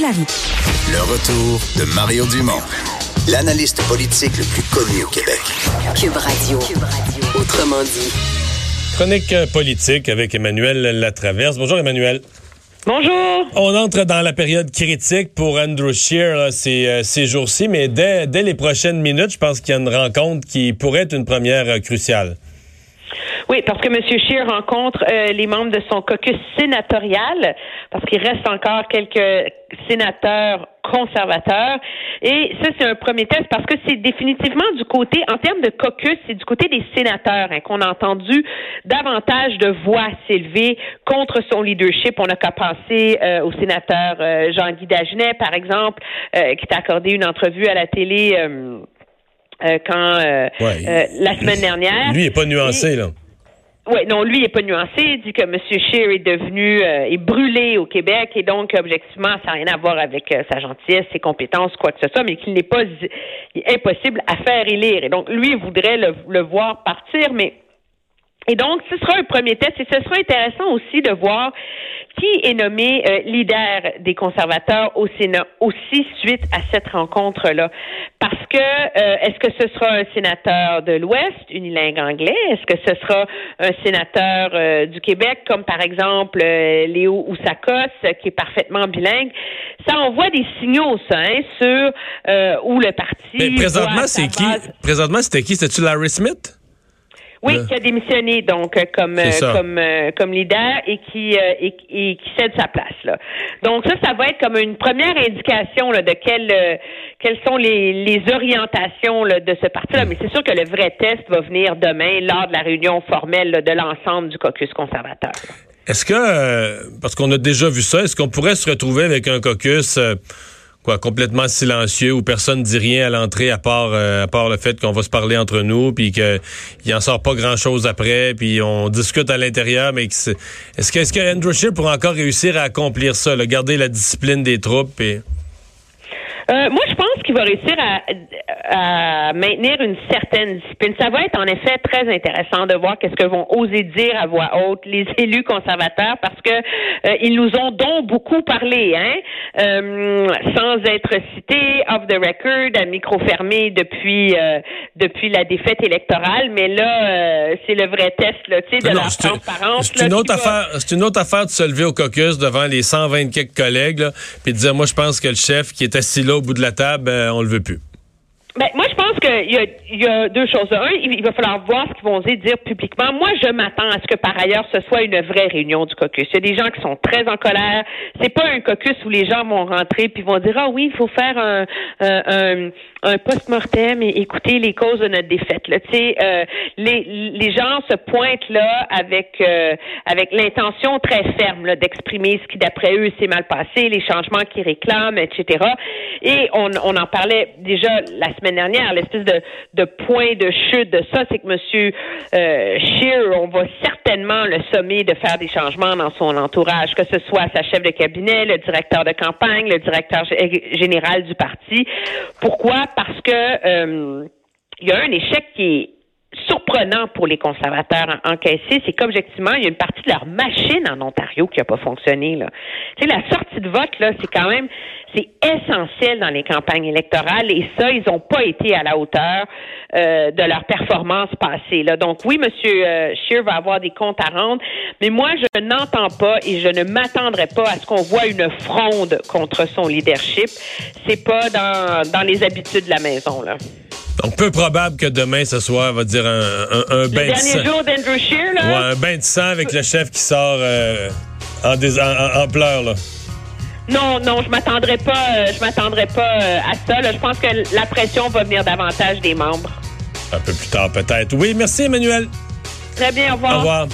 Le retour de Mario Dumont, l'analyste politique le plus connu au Québec. Cube Radio. Autrement dit. Chronique politique avec Emmanuel Latraverse. Bonjour Emmanuel. Bonjour. On entre dans la période critique pour Andrew Scheer là, ces, euh, ces jours-ci, mais dès, dès les prochaines minutes, je pense qu'il y a une rencontre qui pourrait être une première euh, cruciale. Oui, parce que M. Scheer rencontre euh, les membres de son caucus sénatorial, parce qu'il reste encore quelques sénateurs conservateurs. Et ça, c'est un premier test parce que c'est définitivement du côté, en termes de caucus, c'est du côté des sénateurs hein, qu'on a entendu davantage de voix s'élever contre son leadership. On n'a qu'à penser euh, au sénateur euh, Jean-Guy Dagenet, par exemple, qui t'a accordé une entrevue à la télé. quand la semaine dernière. Lui est pas nuancé, là. Oui, non, lui, il n'est pas nuancé. Il dit que M. Scheer est devenu euh, est brûlé au Québec et donc, objectivement, ça n'a rien à voir avec euh, sa gentillesse, ses compétences, quoi que ce soit, mais qu'il n'est pas impossible à faire élire. Et donc, lui, il voudrait le, le voir partir, mais et donc, ce sera un premier test et ce sera intéressant aussi de voir qui est nommé euh, leader des conservateurs au Sénat aussi suite à cette rencontre-là. Parce que euh, est-ce que ce sera un sénateur de l'Ouest, unilingue anglais? Est-ce que ce sera un sénateur euh, du Québec, comme par exemple Léo Oussakos, qui est parfaitement bilingue? Ça envoie des signaux, ça, hein, sur où le parti. Mais présentement, c'est qui? Présentement, c'était qui? C'était-tu Larry Smith? Oui, qui a démissionné donc euh, comme euh, comme euh, comme leader et qui et, qui cède sa place là. Donc ça, ça va être comme une première indication là, de quelles quelles sont les, les orientations là, de ce parti-là. Mais c'est sûr que le vrai test va venir demain lors de la réunion formelle de l'ensemble du caucus conservateur. Est-ce que parce qu'on a déjà vu ça, est-ce qu'on pourrait se retrouver avec un caucus complètement silencieux où personne dit rien à l'entrée à part euh, à part le fait qu'on va se parler entre nous puis qu'il en sort pas grand chose après puis on discute à l'intérieur mais est-ce que est-ce que Andrew Scheer pourra encore réussir à accomplir ça, garder la discipline des troupes euh, moi, je pense qu'il va réussir à, à, maintenir une certaine discipline. Ça va être en effet très intéressant de voir qu'est-ce que vont oser dire à voix haute les élus conservateurs parce que euh, ils nous ont donc beaucoup parlé, hein, euh, sans être cités off the record, à micro fermé depuis depuis la défaite électorale. Mais là, c'est le vrai test, là, tu sais, de la transparence. C'est une autre affaire. C'est une autre affaire de se lever au caucus devant les 120 quelques collègues, là, puis de dire, moi, je pense que le chef qui est assis là au bout de la table, euh, on le veut plus. Ben, moi, je pense qu'il y a, y a deux choses. Un, il va falloir voir ce qu'ils vont dire publiquement. Moi, je m'attends à ce que, par ailleurs, ce soit une vraie réunion du caucus. Il y a des gens qui sont très en colère. C'est pas un caucus où les gens vont rentrer puis vont dire, ah oui, il faut faire un, un, un post-mortem et écouter les causes de notre défaite. Là. Euh, les, les gens se pointent là avec, euh, avec l'intention très ferme là, d'exprimer ce qui, d'après eux, s'est mal passé, les changements qu'ils réclament, etc. Et on, on en parlait déjà la semaine dernière, l'espèce de, de point de chute de ça, c'est que M. Euh, on va certainement le sommer de faire des changements dans son entourage, que ce soit sa chef de cabinet, le directeur de campagne, le directeur général du parti. Pourquoi? Parce que euh, il y a un échec qui est surprenant pour les conservateurs encaissés, c'est qu'objectivement, il y a une partie de leur machine en Ontario qui n'a pas fonctionné. Là. Tu sais, la sortie de vote, là, c'est quand même c'est essentiel dans les campagnes électorales et ça, ils n'ont pas été à la hauteur euh, de leur performance passée. Là. Donc oui, M. Euh, Scheer va avoir des comptes à rendre, mais moi, je n'entends pas et je ne m'attendrai pas à ce qu'on voit une fronde contre son leadership. C'est pas dans, dans les habitudes de la maison. Là. Donc, peu probable que demain, ce soit, on va dire, un, un, un bain de sang. jour d'Andrew Scheer, là? Ouais, un bain de sang avec le chef qui sort euh, en, en, en, pleurs, là. Non, non, je m'attendrai pas, euh, je m'attendrai pas euh, à ça. Là. Je pense que la pression va venir davantage des membres. Un peu plus tard, peut-être. Oui, merci, Emmanuel. Très bien, au revoir. Au revoir.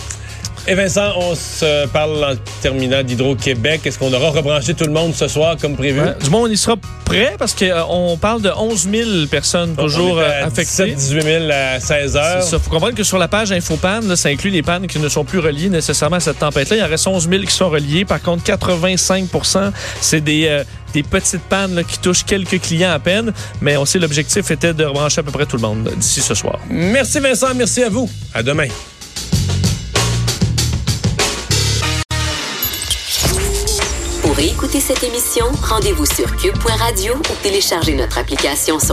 Et Vincent, on se parle en terminant d'Hydro-Québec. Est-ce qu'on aura rebranché tout le monde ce soir comme prévu? du monde, il sera prêt parce qu'on parle de 11 000 personnes toujours euh, affectées. 18 000 à 16 heures. Il faut comprendre que sur la page InfoPan, ça inclut les pannes qui ne sont plus reliées nécessairement à cette tempête-là. Il en reste 11 000 qui sont reliés. Par contre, 85% c'est des... Euh, des petites pannes qui touchent quelques clients à peine, mais on sait l'objectif était de rebrancher à peu près tout le monde d'ici ce soir. Merci Vincent, merci à vous. À demain. Pour écouter cette émission, rendez-vous sur cube.radio ou téléchargez notre application sur